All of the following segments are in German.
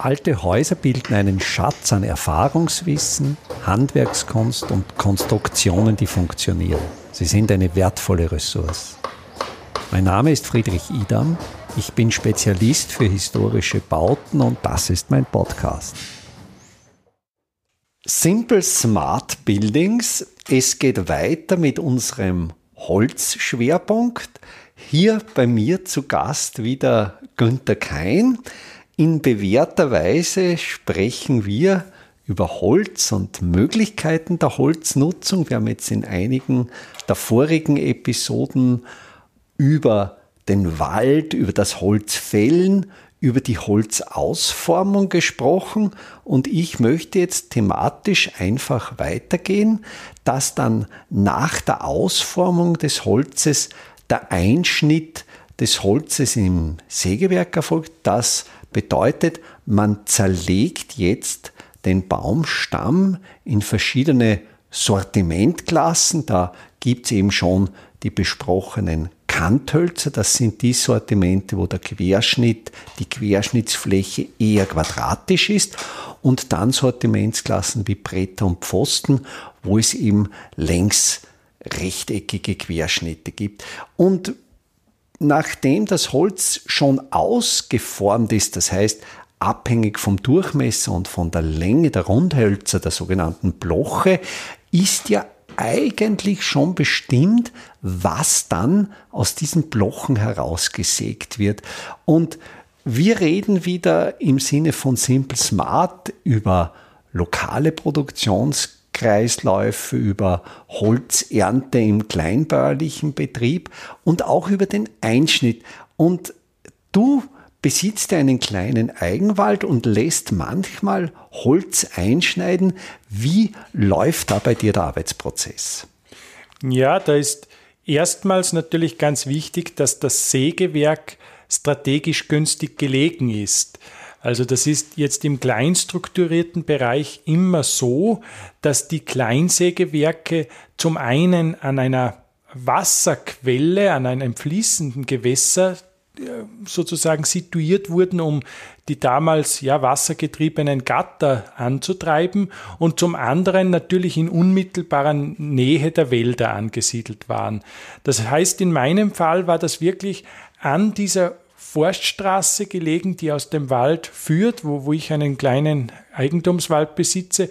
Alte Häuser bilden einen Schatz an Erfahrungswissen, Handwerkskunst und Konstruktionen, die funktionieren. Sie sind eine wertvolle Ressource. Mein Name ist Friedrich Idam. Ich bin Spezialist für historische Bauten und das ist mein Podcast. Simple Smart Buildings. Es geht weiter mit unserem Holzschwerpunkt. Hier bei mir zu Gast wieder Günther Kein. In bewährter Weise sprechen wir über Holz und Möglichkeiten der Holznutzung. Wir haben jetzt in einigen der vorigen Episoden über den Wald, über das Holzfällen, über die Holzausformung gesprochen und ich möchte jetzt thematisch einfach weitergehen, dass dann nach der Ausformung des Holzes der Einschnitt des Holzes im Sägewerk erfolgt. Das Bedeutet, man zerlegt jetzt den Baumstamm in verschiedene Sortimentklassen. Da gibt es eben schon die besprochenen Kanthölzer. Das sind die Sortimente, wo der Querschnitt, die Querschnittsfläche eher quadratisch ist. Und dann Sortimentsklassen wie Bretter und Pfosten, wo es eben längs rechteckige Querschnitte gibt. Und nachdem das Holz schon ausgeformt ist, das heißt abhängig vom Durchmesser und von der Länge der Rundhölzer, der sogenannten Bloche, ist ja eigentlich schon bestimmt, was dann aus diesen Blochen herausgesägt wird. Und wir reden wieder im Sinne von Simple Smart über lokale Produktions Kreisläufe, über Holzernte im kleinbäuerlichen Betrieb und auch über den Einschnitt. Und du besitzt einen kleinen Eigenwald und lässt manchmal Holz einschneiden. Wie läuft da bei dir der Arbeitsprozess? Ja, da ist erstmals natürlich ganz wichtig, dass das Sägewerk strategisch günstig gelegen ist. Also das ist jetzt im kleinstrukturierten Bereich immer so, dass die Kleinsägewerke zum einen an einer Wasserquelle, an einem fließenden Gewässer äh, sozusagen situiert wurden, um die damals ja wassergetriebenen Gatter anzutreiben und zum anderen natürlich in unmittelbarer Nähe der Wälder angesiedelt waren. Das heißt, in meinem Fall war das wirklich an dieser Forststraße gelegen, die aus dem Wald führt, wo, wo ich einen kleinen Eigentumswald besitze.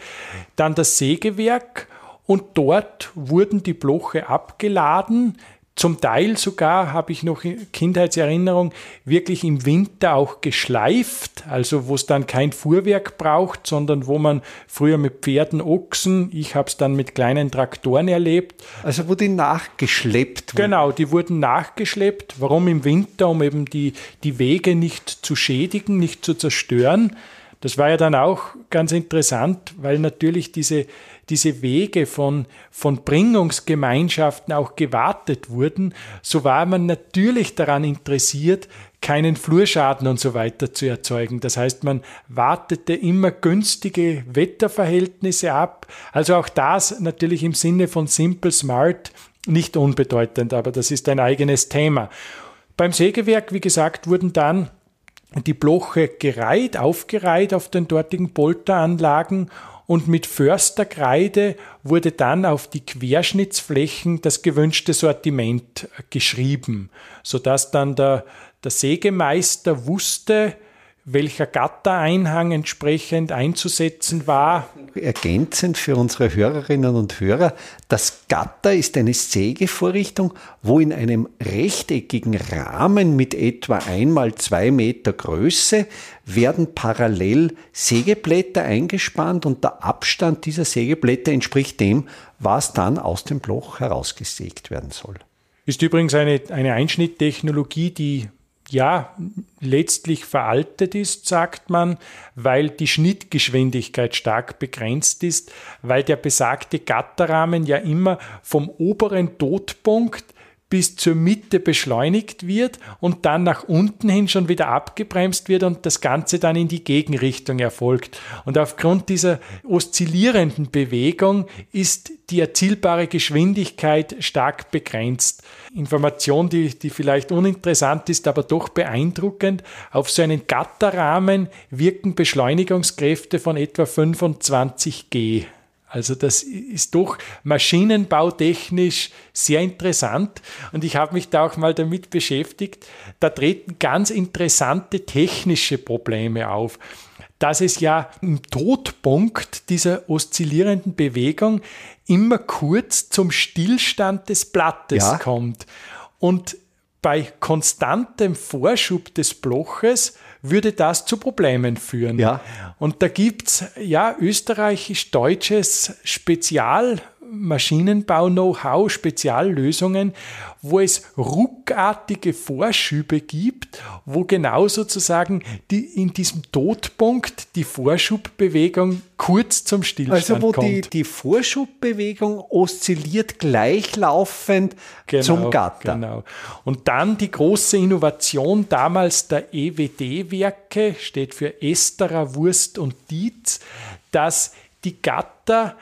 Dann das Sägewerk und dort wurden die Bloche abgeladen, zum Teil sogar habe ich noch Kindheitserinnerung wirklich im Winter auch geschleift, also wo es dann kein Fuhrwerk braucht, sondern wo man früher mit Pferden, Ochsen, ich habe es dann mit kleinen Traktoren erlebt. Also wo die nachgeschleppt wurden. Genau, die wurden nachgeschleppt. Warum im Winter? Um eben die, die Wege nicht zu schädigen, nicht zu zerstören. Das war ja dann auch ganz interessant, weil natürlich diese, diese Wege von, von Bringungsgemeinschaften auch gewartet wurden, so war man natürlich daran interessiert, keinen Flurschaden und so weiter zu erzeugen. Das heißt, man wartete immer günstige Wetterverhältnisse ab. Also auch das natürlich im Sinne von Simple Smart nicht unbedeutend, aber das ist ein eigenes Thema. Beim Sägewerk, wie gesagt, wurden dann die Bloche gereiht, aufgereiht auf den dortigen Polteranlagen und mit Försterkreide wurde dann auf die Querschnittsflächen das gewünschte Sortiment geschrieben, sodass dann der, der Sägemeister wusste, welcher Gattereinhang entsprechend einzusetzen war. Ergänzend für unsere Hörerinnen und Hörer, das Gatter ist eine Sägevorrichtung, wo in einem rechteckigen Rahmen mit etwa einmal zwei Meter Größe werden parallel Sägeblätter eingespannt und der Abstand dieser Sägeblätter entspricht dem, was dann aus dem Bloch herausgesägt werden soll. Ist übrigens eine, eine Einschnitttechnologie, die ja, letztlich veraltet ist, sagt man, weil die Schnittgeschwindigkeit stark begrenzt ist, weil der besagte Gatterrahmen ja immer vom oberen Todpunkt bis zur Mitte beschleunigt wird und dann nach unten hin schon wieder abgebremst wird und das Ganze dann in die Gegenrichtung erfolgt. Und aufgrund dieser oszillierenden Bewegung ist die erzielbare Geschwindigkeit stark begrenzt. Information, die, die vielleicht uninteressant ist, aber doch beeindruckend. Auf so einen Gatterrahmen wirken Beschleunigungskräfte von etwa 25 G. Also das ist doch maschinenbautechnisch sehr interessant und ich habe mich da auch mal damit beschäftigt. Da treten ganz interessante technische Probleme auf, dass es ja im Todpunkt dieser oszillierenden Bewegung immer kurz zum Stillstand des Blattes ja. kommt. Und bei konstantem Vorschub des Bloches würde das zu Problemen führen. Ja. Und da gibt es ja österreichisch-deutsches Spezial- Maschinenbau-Know-how, Speziallösungen, wo es ruckartige Vorschübe gibt, wo genau sozusagen die, in diesem Todpunkt die Vorschubbewegung kurz zum Stillstand kommt. Also wo kommt. Die, die Vorschubbewegung oszilliert gleichlaufend genau, zum Gatter. Genau. Und dann die große Innovation damals der EWD-Werke, steht für Esterer, Wurst und Dietz, dass die Gatter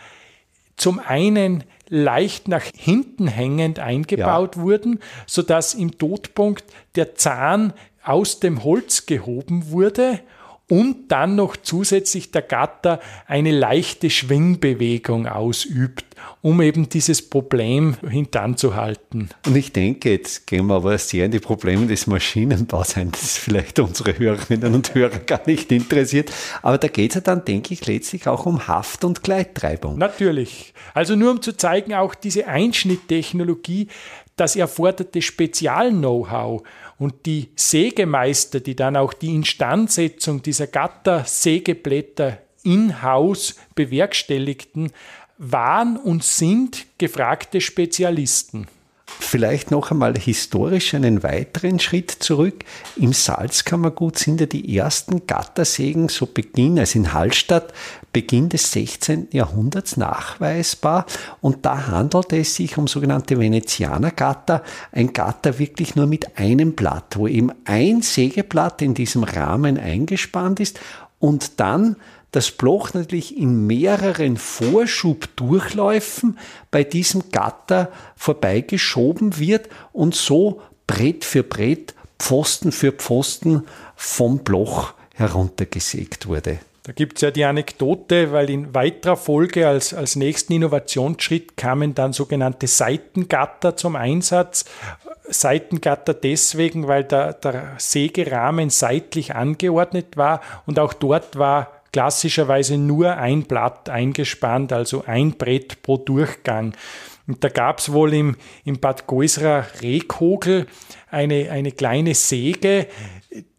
zum einen leicht nach hinten hängend eingebaut ja. wurden, sodass im Todpunkt der Zahn aus dem Holz gehoben wurde und dann noch zusätzlich der Gatter eine leichte Schwingbewegung ausübt, um eben dieses Problem hintanzuhalten. Und ich denke, jetzt gehen wir aber sehr in die Probleme des Maschinenbaus ein, das vielleicht unsere Hörerinnen und Hörer gar nicht interessiert. Aber da geht es ja dann, denke ich, letztlich auch um Haft- und Gleittreibung. Natürlich. Also nur um zu zeigen, auch diese Einschnitttechnologie, das erforderte Spezial-Know-how und die Sägemeister, die dann auch die Instandsetzung dieser Gatter-Sägeblätter in-house bewerkstelligten, waren und sind gefragte Spezialisten. Vielleicht noch einmal historisch einen weiteren Schritt zurück. Im Salzkammergut sind ja die ersten Gattersägen so Beginn, also in Hallstatt, Beginn des 16. Jahrhunderts nachweisbar. Und da handelte es sich um sogenannte Venezianergatter, ein Gatter wirklich nur mit einem Blatt, wo eben ein Sägeblatt in diesem Rahmen eingespannt ist und dann das Bloch natürlich in mehreren Vorschubdurchläufen bei diesem Gatter vorbeigeschoben wird und so Brett für Brett, Pfosten für Pfosten vom Bloch heruntergesägt wurde. Da gibt es ja die Anekdote, weil in weiterer Folge als, als nächsten Innovationsschritt kamen dann sogenannte Seitengatter zum Einsatz. Seitengatter deswegen, weil der, der Sägerahmen seitlich angeordnet war und auch dort war klassischerweise nur ein Blatt eingespannt, also ein Brett pro Durchgang. Und da gab es wohl im, im Bad Goisra Rehkogel eine, eine kleine Säge,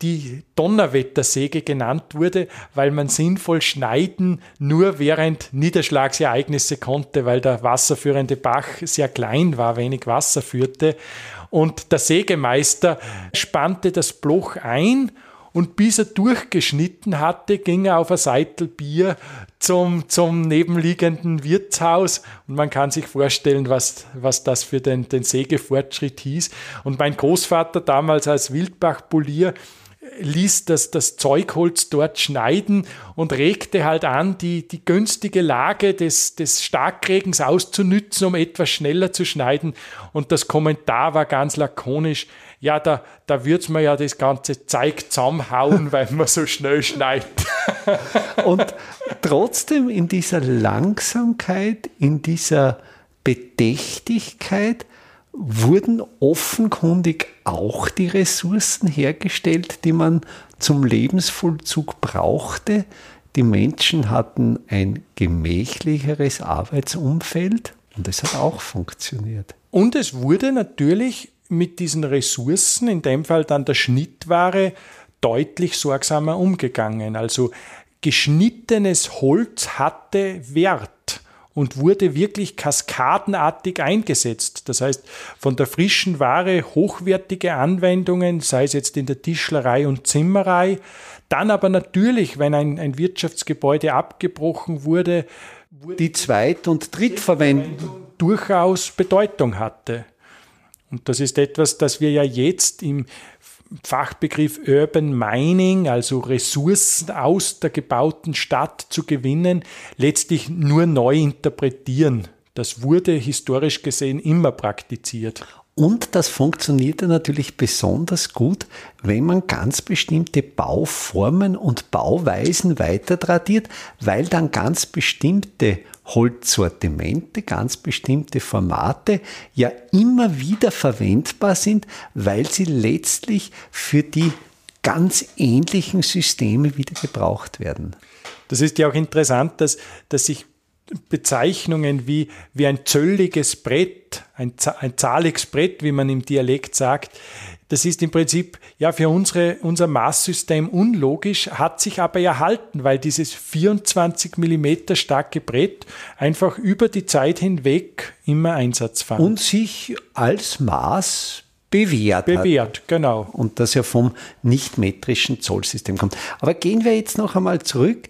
die Donnerwettersäge genannt wurde, weil man sinnvoll schneiden nur während Niederschlagsereignisse konnte, weil der wasserführende Bach sehr klein war, wenig Wasser führte. Und der Sägemeister spannte das Bloch ein und bis er durchgeschnitten hatte, ging er auf ein Seitel Bier zum, zum nebenliegenden Wirtshaus. Und man kann sich vorstellen, was, was das für den, den Sägefortschritt hieß. Und mein Großvater damals als Wildbach-Polier ließ das, das Zeugholz dort schneiden und regte halt an, die, die günstige Lage des, des Starkregens auszunützen, um etwas schneller zu schneiden. Und das Kommentar war ganz lakonisch, ja, da, da wird man ja das ganze Zeug zusammenhauen, weil man so schnell schneidet. Und trotzdem in dieser Langsamkeit, in dieser Bedächtigkeit wurden offenkundig auch die Ressourcen hergestellt, die man zum Lebensvollzug brauchte. Die Menschen hatten ein gemächlicheres Arbeitsumfeld und es hat auch funktioniert. Und es wurde natürlich mit diesen Ressourcen, in dem Fall dann der Schnittware, deutlich sorgsamer umgegangen. Also geschnittenes Holz hatte Wert und wurde wirklich kaskadenartig eingesetzt. Das heißt, von der frischen Ware hochwertige Anwendungen, sei es jetzt in der Tischlerei und Zimmerei, dann aber natürlich, wenn ein, ein Wirtschaftsgebäude abgebrochen wurde, wurde die Zweit- und Drittverwendung durchaus Bedeutung hatte. Und das ist etwas, das wir ja jetzt im Fachbegriff Urban Mining, also Ressourcen aus der gebauten Stadt zu gewinnen, letztlich nur neu interpretieren. Das wurde historisch gesehen immer praktiziert. Und das funktioniert natürlich besonders gut, wenn man ganz bestimmte Bauformen und Bauweisen weiter tradiert, weil dann ganz bestimmte Holzsortimente, ganz bestimmte Formate ja immer wieder verwendbar sind, weil sie letztlich für die ganz ähnlichen Systeme wieder gebraucht werden. Das ist ja auch interessant, dass, dass sich Bezeichnungen wie, wie ein zölliges Brett, ein, ein zahliges Brett, wie man im Dialekt sagt, das ist im Prinzip ja für unsere, unser Maßsystem unlogisch, hat sich aber erhalten, weil dieses 24 Millimeter starke Brett einfach über die Zeit hinweg immer Einsatz fand. Und sich als Maß bewährt. Bewährt, hat. genau. Und das ja vom nicht-metrischen Zollsystem kommt. Aber gehen wir jetzt noch einmal zurück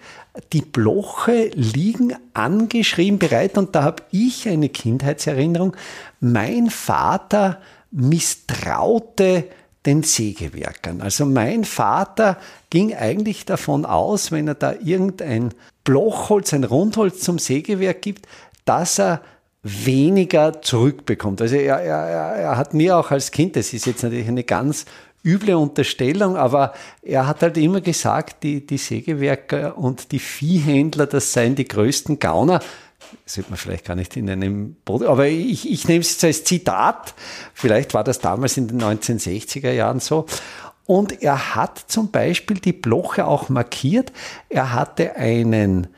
die Bloche liegen angeschrieben bereit und da habe ich eine Kindheitserinnerung. Mein Vater misstraute den Sägewerkern. Also mein Vater ging eigentlich davon aus, wenn er da irgendein Blochholz, ein Rundholz zum Sägewerk gibt, dass er weniger zurückbekommt. Also er, er, er hat mir auch als Kind, das ist jetzt natürlich eine ganz üble Unterstellung, aber er hat halt immer gesagt, die, die Sägewerker und die Viehhändler, das seien die größten Gauner. Das sollte man vielleicht gar nicht in einem aber ich, ich nehme es jetzt als Zitat. Vielleicht war das damals in den 1960er Jahren so. Und er hat zum Beispiel die Bloche auch markiert. Er hatte einen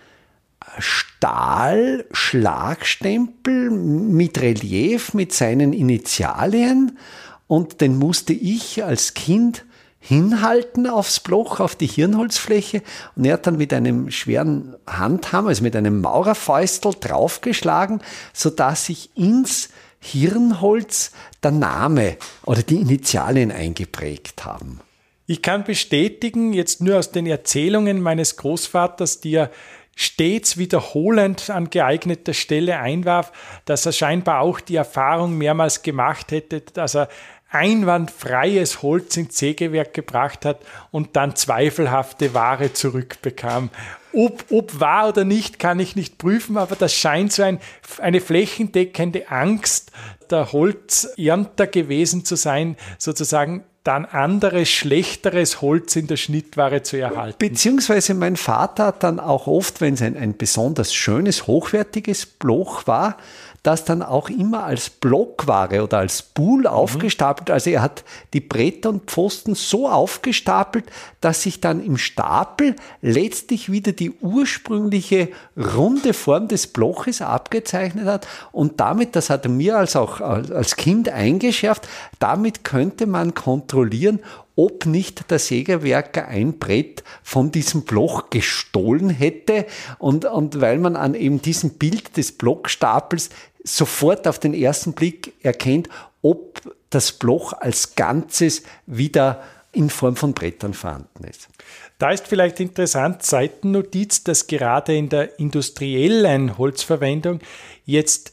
Stahlschlagstempel mit Relief mit seinen Initialien und den musste ich als Kind hinhalten aufs Bloch, auf die Hirnholzfläche und er hat dann mit einem schweren Handhammer, also mit einem Maurerfäustel draufgeschlagen, sodass sich ins Hirnholz der Name oder die Initialien eingeprägt haben. Ich kann bestätigen, jetzt nur aus den Erzählungen meines Großvaters, die er stets wiederholend an geeigneter Stelle einwarf, dass er scheinbar auch die Erfahrung mehrmals gemacht hätte, dass er einwandfreies Holz ins Sägewerk gebracht hat und dann zweifelhafte Ware zurückbekam. Ob, ob wahr oder nicht, kann ich nicht prüfen, aber das scheint so ein, eine flächendeckende Angst der Holzernter gewesen zu sein, sozusagen dann anderes, schlechteres Holz in der Schnittware zu erhalten. Beziehungsweise mein Vater hat dann auch oft, wenn es ein, ein besonders schönes, hochwertiges Bloch war, das dann auch immer als Blockware oder als Pool mhm. aufgestapelt. Also er hat die Bretter und Pfosten so aufgestapelt, dass sich dann im Stapel letztlich wieder die ursprüngliche runde Form des Bloches abgezeichnet hat. Und damit, das hat er mir als auch als Kind eingeschärft, damit könnte man kontrollieren, ob nicht der Sägewerker ein Brett von diesem Bloch gestohlen hätte. Und, und weil man an eben diesem Bild des Blockstapels sofort auf den ersten Blick erkennt, ob das Bloch als Ganzes wieder in Form von Brettern vorhanden ist. Da ist vielleicht interessant, Seitennotiz, dass gerade in der industriellen Holzverwendung jetzt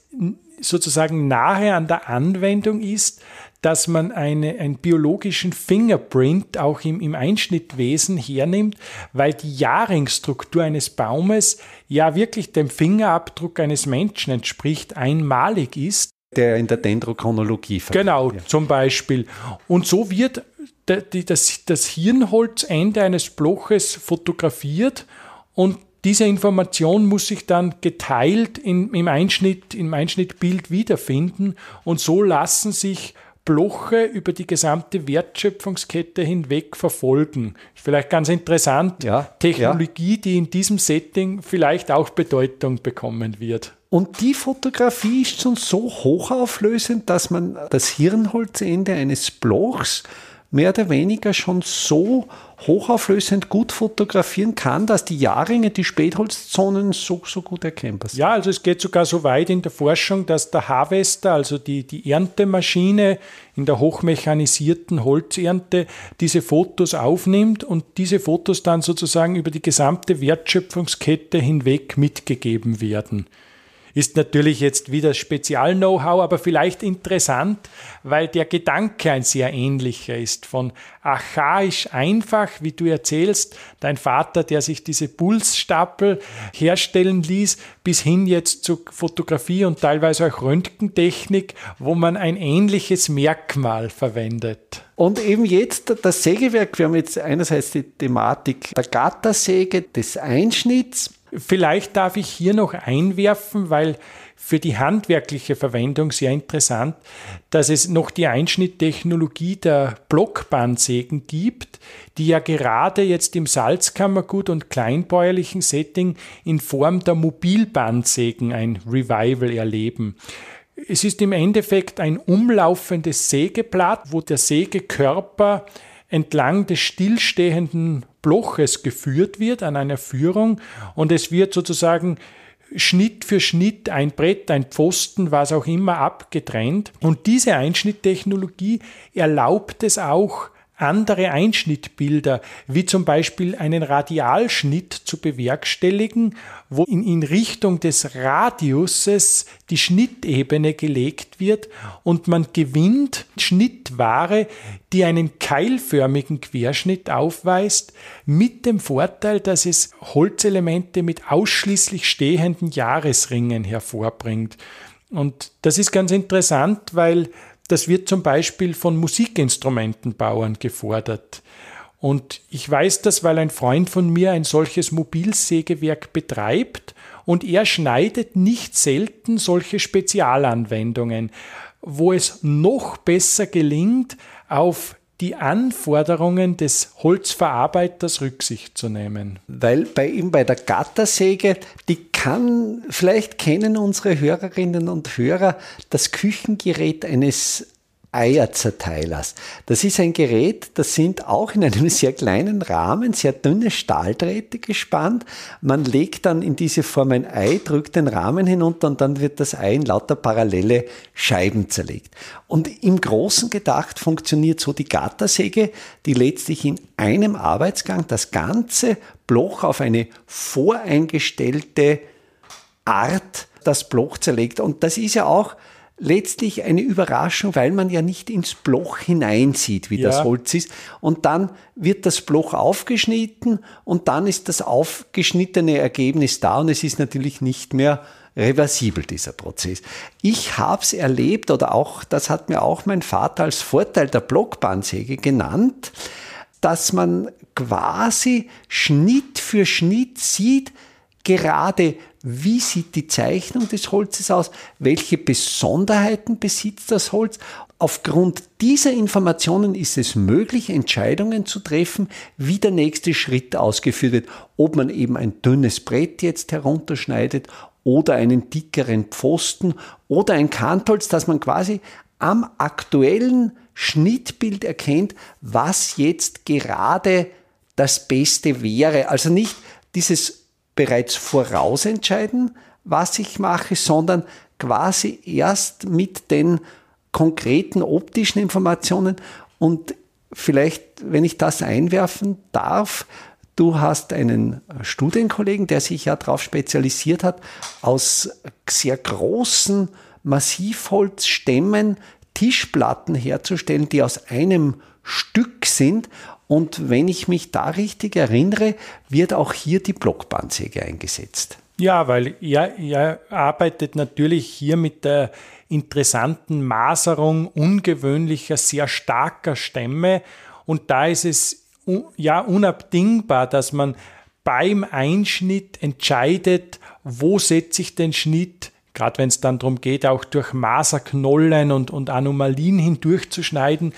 sozusagen nahe an der Anwendung ist, dass man eine, einen biologischen Fingerprint auch im, im Einschnittwesen hernimmt, weil die Jahrringstruktur eines Baumes ja wirklich dem Fingerabdruck eines Menschen entspricht, einmalig ist. Der in der Dendrochronologie Genau, ja. zum Beispiel. Und so wird das, das Hirnholzende eines Bloches fotografiert und diese Information muss sich dann geteilt in, im, Einschnitt, im Einschnittbild wiederfinden und so lassen sich Bloche über die gesamte Wertschöpfungskette hinweg verfolgen. Vielleicht ganz interessant, ja, Technologie, ja. die in diesem Setting vielleicht auch Bedeutung bekommen wird. Und die Fotografie ist schon so hochauflösend, dass man das Hirnholzende eines Blochs mehr oder weniger schon so hochauflösend gut fotografieren kann, dass die Jahrringe, die Spätholzzonen so, so gut erkennbar sind. Ja, also es geht sogar so weit in der Forschung, dass der Harvester, also die, die Erntemaschine in der hochmechanisierten Holzernte, diese Fotos aufnimmt und diese Fotos dann sozusagen über die gesamte Wertschöpfungskette hinweg mitgegeben werden. Ist natürlich jetzt wieder Spezial-Know-how, aber vielleicht interessant, weil der Gedanke ein sehr ähnlicher ist. Von archaisch einfach, wie du erzählst, dein Vater, der sich diese Pulsstapel herstellen ließ, bis hin jetzt zu Fotografie und teilweise auch Röntgentechnik, wo man ein ähnliches Merkmal verwendet. Und eben jetzt das Sägewerk, wir haben jetzt einerseits die Thematik der Gattersäge, des Einschnitts, Vielleicht darf ich hier noch einwerfen, weil für die handwerkliche Verwendung sehr interessant, dass es noch die Einschnitttechnologie der Blockbandsägen gibt, die ja gerade jetzt im Salzkammergut und kleinbäuerlichen Setting in Form der Mobilbandsägen ein Revival erleben. Es ist im Endeffekt ein umlaufendes Sägeblatt, wo der Sägekörper entlang des stillstehenden Bloches geführt wird an einer Führung und es wird sozusagen Schnitt für Schnitt ein Brett, ein Pfosten, was auch immer abgetrennt. Und diese Einschnitttechnologie erlaubt es auch, andere Einschnittbilder, wie zum Beispiel einen Radialschnitt zu bewerkstelligen, wo in, in Richtung des Radiuses die Schnittebene gelegt wird und man gewinnt Schnittware, die einen keilförmigen Querschnitt aufweist, mit dem Vorteil, dass es Holzelemente mit ausschließlich stehenden Jahresringen hervorbringt. Und das ist ganz interessant, weil das wird zum Beispiel von Musikinstrumentenbauern gefordert. Und ich weiß das, weil ein Freund von mir ein solches Mobilsägewerk betreibt und er schneidet nicht selten solche Spezialanwendungen, wo es noch besser gelingt, auf die Anforderungen des Holzverarbeiters Rücksicht zu nehmen. Weil bei ihm bei der Gattersäge, die kann, vielleicht kennen unsere Hörerinnen und Hörer das Küchengerät eines Eierzerteilers. Das ist ein Gerät, das sind auch in einem sehr kleinen Rahmen, sehr dünne Stahldrähte gespannt. Man legt dann in diese Form ein Ei, drückt den Rahmen hinunter und dann wird das Ei in lauter parallele Scheiben zerlegt. Und im Großen gedacht funktioniert so die Gattersäge, die letztlich in einem Arbeitsgang das ganze Bloch auf eine voreingestellte Art das Bloch zerlegt. Und das ist ja auch letztlich eine Überraschung, weil man ja nicht ins Bloch hineinsieht, wie ja. das Holz ist. Und dann wird das Bloch aufgeschnitten und dann ist das aufgeschnittene Ergebnis da und es ist natürlich nicht mehr reversibel, dieser Prozess. Ich habe es erlebt oder auch, das hat mir auch mein Vater als Vorteil der Blockbandsäge genannt, dass man quasi Schnitt für Schnitt sieht, gerade wie sieht die Zeichnung des Holzes aus, welche Besonderheiten besitzt das Holz. Aufgrund dieser Informationen ist es möglich, Entscheidungen zu treffen, wie der nächste Schritt ausgeführt wird. Ob man eben ein dünnes Brett jetzt herunterschneidet oder einen dickeren Pfosten oder ein Kantholz, dass man quasi am aktuellen Schnittbild erkennt, was jetzt gerade das Beste wäre. Also nicht dieses bereits vorausentscheiden, was ich mache, sondern quasi erst mit den konkreten optischen Informationen. Und vielleicht, wenn ich das einwerfen darf, du hast einen Studienkollegen, der sich ja darauf spezialisiert hat, aus sehr großen Massivholzstämmen Tischplatten herzustellen, die aus einem Stück sind und wenn ich mich da richtig erinnere, wird auch hier die Blockbandsäge eingesetzt. Ja, weil er, er arbeitet natürlich hier mit der interessanten Maserung ungewöhnlicher, sehr starker Stämme. Und da ist es ja unabdingbar, dass man beim Einschnitt entscheidet, wo setze ich den Schnitt, gerade wenn es dann darum geht, auch durch Maserknollen und, und Anomalien hindurchzuschneiden.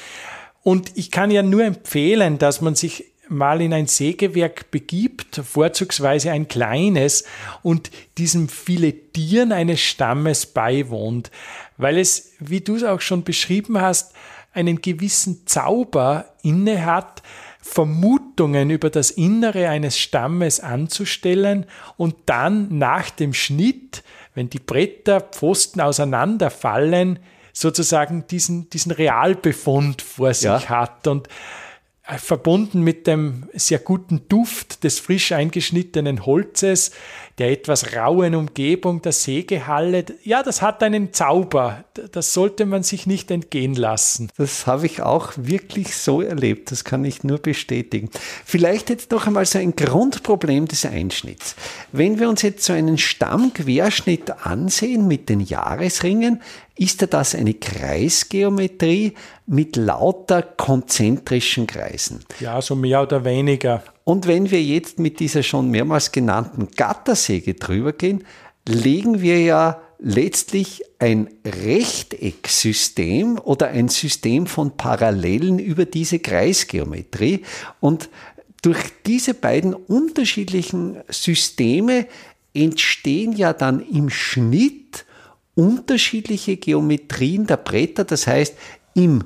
Und ich kann ja nur empfehlen, dass man sich mal in ein Sägewerk begibt, vorzugsweise ein kleines, und diesem Filettieren eines Stammes beiwohnt, weil es, wie du es auch schon beschrieben hast, einen gewissen Zauber inne hat, Vermutungen über das Innere eines Stammes anzustellen und dann nach dem Schnitt, wenn die Bretter, Pfosten auseinanderfallen, sozusagen diesen, diesen Realbefund vor sich ja. hat. Und verbunden mit dem sehr guten Duft des frisch eingeschnittenen Holzes, der etwas rauen Umgebung der Sägehalle. Ja, das hat einen Zauber. Das sollte man sich nicht entgehen lassen. Das habe ich auch wirklich so erlebt. Das kann ich nur bestätigen. Vielleicht jetzt noch einmal so ein Grundproblem des Einschnitts. Wenn wir uns jetzt so einen Stammquerschnitt ansehen mit den Jahresringen, ist da das eine Kreisgeometrie mit lauter konzentrischen Kreisen. Ja, so mehr oder weniger. Und wenn wir jetzt mit dieser schon mehrmals genannten Gattersäge drüber gehen, legen wir ja letztlich ein Rechtecksystem oder ein System von Parallelen über diese Kreisgeometrie. Und durch diese beiden unterschiedlichen Systeme entstehen ja dann im Schnitt unterschiedliche Geometrien der Bretter. Das heißt, im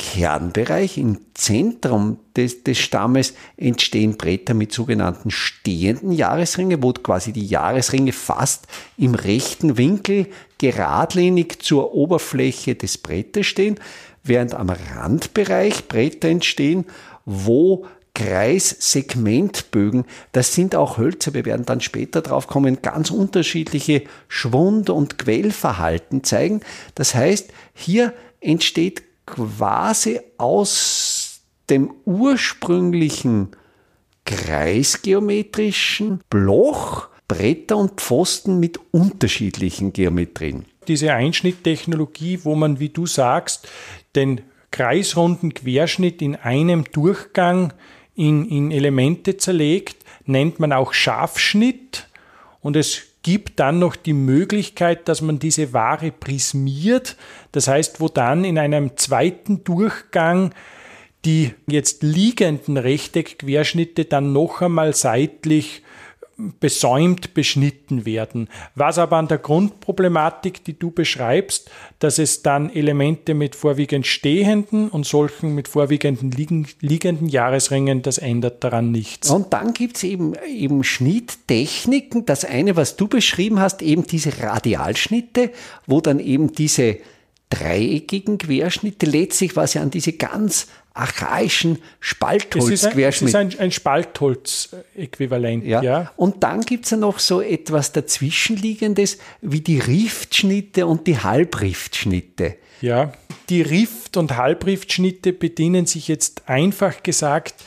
Kernbereich, im Zentrum des, des, Stammes entstehen Bretter mit sogenannten stehenden Jahresringe, wo quasi die Jahresringe fast im rechten Winkel geradlinig zur Oberfläche des Brettes stehen, während am Randbereich Bretter entstehen, wo Kreissegmentbögen, das sind auch Hölzer, wir werden dann später drauf kommen, ganz unterschiedliche Schwund- und Quellverhalten zeigen. Das heißt, hier entsteht quasi aus dem ursprünglichen kreisgeometrischen Bloch Bretter und Pfosten mit unterschiedlichen Geometrien. Diese Einschnitttechnologie, wo man, wie du sagst, den kreisrunden Querschnitt in einem Durchgang in, in Elemente zerlegt, nennt man auch Scharfschnitt. Und es gibt dann noch die Möglichkeit, dass man diese Ware prismiert. Das heißt, wo dann in einem zweiten Durchgang die jetzt liegenden Rechteckquerschnitte dann noch einmal seitlich besäumt beschnitten werden. Was aber an der Grundproblematik, die du beschreibst, dass es dann Elemente mit vorwiegend stehenden und solchen mit vorwiegend liegenden Jahresringen, das ändert daran nichts. Und dann gibt es eben, eben Schnitttechniken. Das eine, was du beschrieben hast, eben diese Radialschnitte, wo dann eben diese dreieckigen Querschnitte, letztlich was ja an diese ganz archaischen Spaltholzquerschnitte. Es ist ein, ein, ein Spaltholz-Äquivalent, ja. ja. Und dann gibt es ja noch so etwas dazwischenliegendes wie die Riftschnitte und die Halbriftschnitte. Ja, die Rift- und Halbriftschnitte bedienen sich jetzt einfach gesagt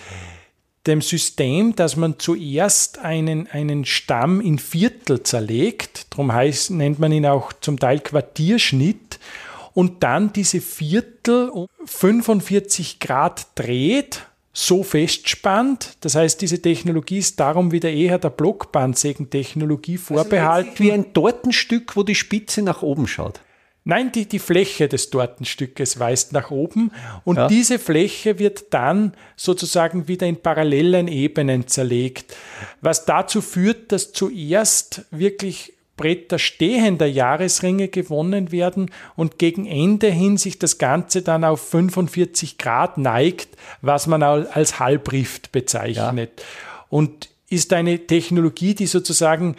dem System, dass man zuerst einen, einen Stamm in Viertel zerlegt, darum heißt, nennt man ihn auch zum Teil Quartierschnitt, und dann diese Viertel um 45 Grad dreht, so festspannt. Das heißt, diese Technologie ist darum wieder eher der Blockbandsägentechnologie also vorbehalten. Also wie ein Tortenstück, wo die Spitze nach oben schaut. Nein, die, die Fläche des Tortenstückes weist nach oben und ja. diese Fläche wird dann sozusagen wieder in parallelen Ebenen zerlegt, was dazu führt, dass zuerst wirklich Bretter stehender Jahresringe gewonnen werden und gegen Ende hin sich das Ganze dann auf 45 Grad neigt, was man als Halbrift bezeichnet. Ja. Und ist eine Technologie, die sozusagen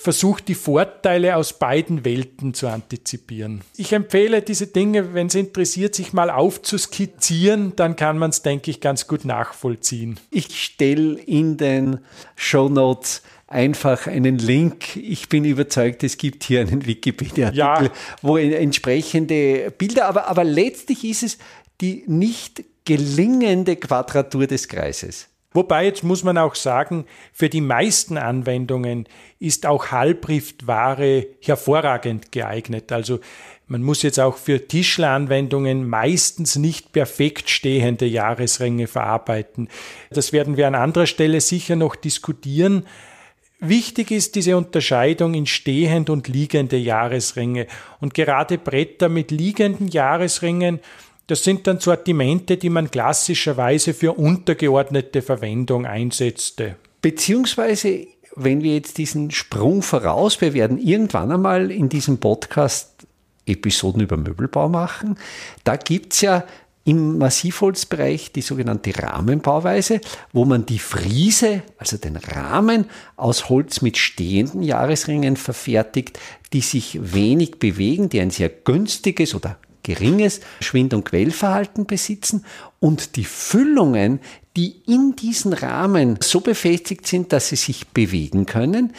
versucht, die Vorteile aus beiden Welten zu antizipieren. Ich empfehle diese Dinge, wenn es interessiert, sich mal aufzuskizzieren, dann kann man es, denke ich, ganz gut nachvollziehen. Ich stelle in den Show Notes einfach einen Link. Ich bin überzeugt, es gibt hier einen Wikipedia-Artikel, ja. wo entsprechende Bilder, aber, aber letztlich ist es die nicht gelingende Quadratur des Kreises. Wobei, jetzt muss man auch sagen, für die meisten Anwendungen ist auch Halbriftware hervorragend geeignet. Also man muss jetzt auch für Tischleranwendungen meistens nicht perfekt stehende Jahresringe verarbeiten. Das werden wir an anderer Stelle sicher noch diskutieren. Wichtig ist diese Unterscheidung in stehend und liegende Jahresringe. Und gerade Bretter mit liegenden Jahresringen, das sind dann Sortimente, die man klassischerweise für untergeordnete Verwendung einsetzte. Beziehungsweise, wenn wir jetzt diesen Sprung voraus, wir werden irgendwann einmal in diesem Podcast Episoden über Möbelbau machen. Da gibt es ja im Massivholzbereich die sogenannte Rahmenbauweise, wo man die Friese, also den Rahmen aus Holz mit stehenden Jahresringen verfertigt, die sich wenig bewegen, die ein sehr günstiges oder geringes Schwind- und Quellverhalten besitzen und die Füllungen, die in diesen Rahmen so befestigt sind, dass sie sich bewegen können,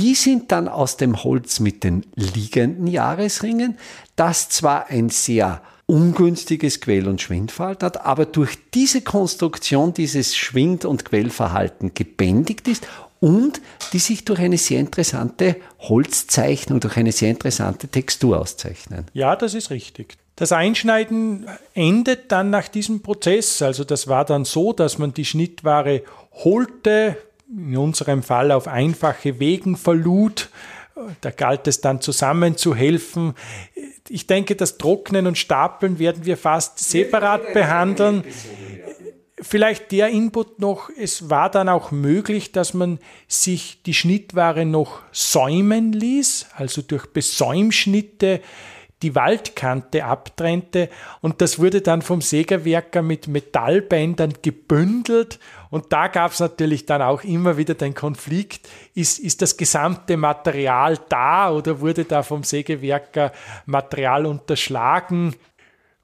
die sind dann aus dem Holz mit den liegenden Jahresringen, das zwar ein sehr ungünstiges Quell- und Schwindverhalten hat, aber durch diese Konstruktion dieses Schwind- und Quellverhalten gebändigt ist und die sich durch eine sehr interessante Holzzeichnung, durch eine sehr interessante Textur auszeichnen. Ja, das ist richtig. Das Einschneiden endet dann nach diesem Prozess. Also das war dann so, dass man die Schnittware holte, in unserem Fall auf einfache Wegen verlud. Da galt es dann zusammenzuhelfen. Ich denke, das Trocknen und Stapeln werden wir fast separat behandeln. Vielleicht der Input noch, es war dann auch möglich, dass man sich die Schnittware noch säumen ließ, also durch Besäumschnitte die Waldkante abtrennte und das wurde dann vom Sägerwerker mit Metallbändern gebündelt und da gab es natürlich dann auch immer wieder den Konflikt, ist, ist das gesamte Material da oder wurde da vom Sägewerker Material unterschlagen?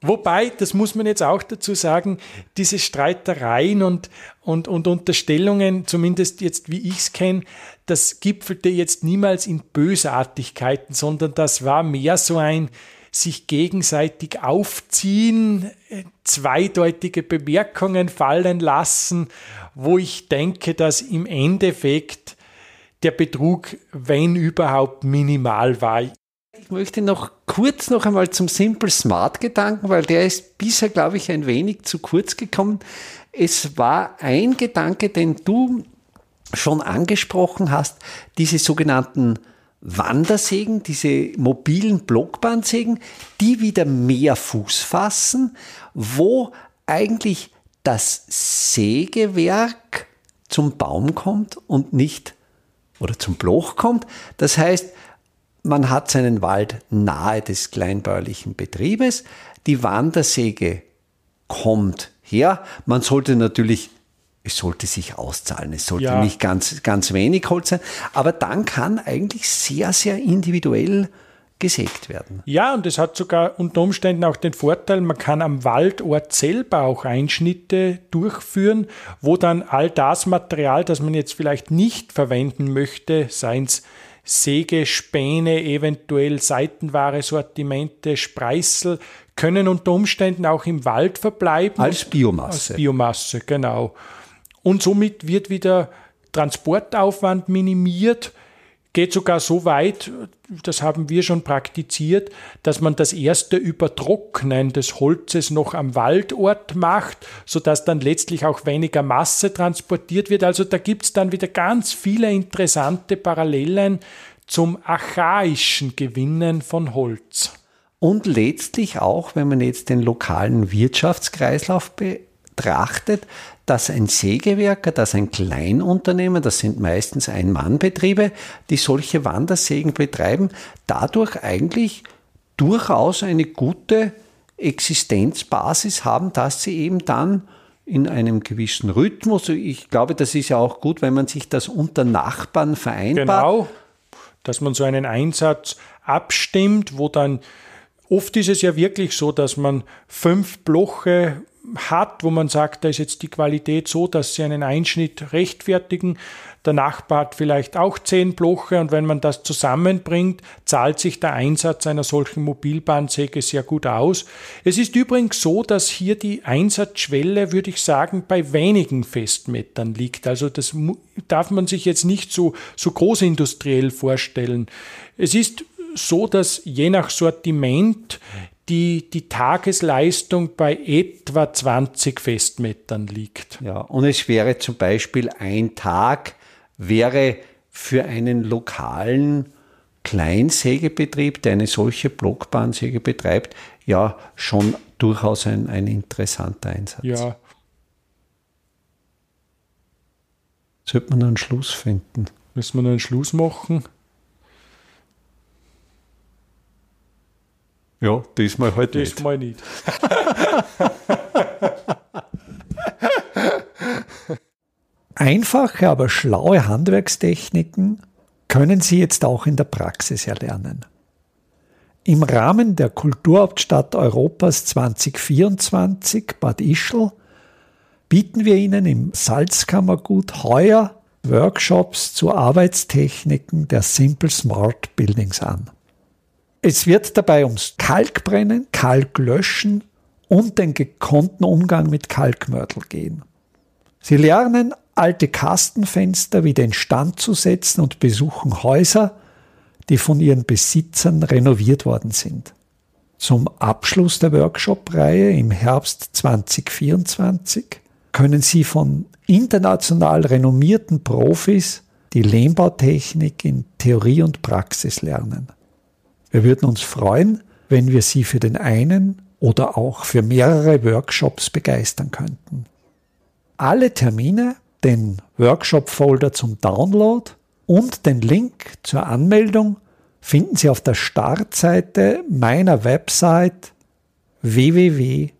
Wobei, das muss man jetzt auch dazu sagen, diese Streitereien und, und, und Unterstellungen, zumindest jetzt wie ich es kenne, das gipfelte jetzt niemals in Bösartigkeiten, sondern das war mehr so ein sich gegenseitig aufziehen, zweideutige Bemerkungen fallen lassen, wo ich denke, dass im Endeffekt der Betrug, wenn überhaupt, minimal war. Ich möchte noch kurz noch einmal zum Simple Smart Gedanken, weil der ist bisher, glaube ich, ein wenig zu kurz gekommen. Es war ein Gedanke, den du schon angesprochen hast, diese sogenannten Wandersägen, diese mobilen Blockbandsägen, die wieder mehr Fuß fassen, wo eigentlich das Sägewerk zum Baum kommt und nicht oder zum Bloch kommt. Das heißt, man hat seinen Wald nahe des kleinbäuerlichen Betriebes, die Wandersäge kommt her. Man sollte natürlich, es sollte sich auszahlen, es sollte ja. nicht ganz, ganz wenig Holz sein, aber dann kann eigentlich sehr, sehr individuell gesägt werden. Ja, und es hat sogar unter Umständen auch den Vorteil, man kann am Waldort selber auch Einschnitte durchführen, wo dann all das Material, das man jetzt vielleicht nicht verwenden möchte, seien es Sägespäne, eventuell Seitenware, Sortimente, Spreißel, können unter Umständen auch im Wald verbleiben. Als Biomasse. Als Biomasse, genau. Und somit wird wieder Transportaufwand minimiert geht sogar so weit, das haben wir schon praktiziert, dass man das erste Übertrocknen des Holzes noch am Waldort macht, sodass dann letztlich auch weniger Masse transportiert wird. Also da gibt es dann wieder ganz viele interessante Parallelen zum archaischen Gewinnen von Holz. Und letztlich auch, wenn man jetzt den lokalen Wirtschaftskreislauf betrachtet, dass ein Sägewerker, dass ein Kleinunternehmer, das sind meistens Ein-Mann-Betriebe, die solche Wandersägen betreiben, dadurch eigentlich durchaus eine gute Existenzbasis haben, dass sie eben dann in einem gewissen Rhythmus, ich glaube, das ist ja auch gut, wenn man sich das unter Nachbarn vereinbart. Genau, dass man so einen Einsatz abstimmt, wo dann oft ist es ja wirklich so, dass man fünf Bloche hat, wo man sagt, da ist jetzt die Qualität so, dass sie einen Einschnitt rechtfertigen. Der Nachbar hat vielleicht auch zehn Bloche und wenn man das zusammenbringt, zahlt sich der Einsatz einer solchen Mobilbahnsäge sehr gut aus. Es ist übrigens so, dass hier die Einsatzschwelle, würde ich sagen, bei wenigen Festmetern liegt. Also das darf man sich jetzt nicht so, so großindustriell vorstellen. Es ist so, dass je nach Sortiment die, die Tagesleistung bei etwa 20 Festmetern liegt. Ja, und es wäre zum Beispiel ein Tag, wäre für einen lokalen Kleinsägebetrieb, der eine solche Blockbahnsäge betreibt, ja schon durchaus ein, ein interessanter Einsatz. Ja. Sollte man einen Schluss finden? Müssen wir einen Schluss machen? Ja, diesmal halt nicht. Diesmal nicht. Einfache, aber schlaue Handwerkstechniken können Sie jetzt auch in der Praxis erlernen. Im Rahmen der Kulturhauptstadt Europas 2024 Bad Ischl bieten wir Ihnen im Salzkammergut heuer Workshops zu Arbeitstechniken der Simple Smart Buildings an. Es wird dabei ums Kalkbrennen, Kalklöschen und den gekonnten Umgang mit Kalkmörtel gehen. Sie lernen, alte Kastenfenster wieder instand zu setzen und besuchen Häuser, die von ihren Besitzern renoviert worden sind. Zum Abschluss der Workshop-Reihe im Herbst 2024 können Sie von international renommierten Profis die Lehmbautechnik in Theorie und Praxis lernen. Wir würden uns freuen, wenn wir Sie für den einen oder auch für mehrere Workshops begeistern könnten. Alle Termine, den Workshop-Folder zum Download und den Link zur Anmeldung finden Sie auf der Startseite meiner Website www.idam.at.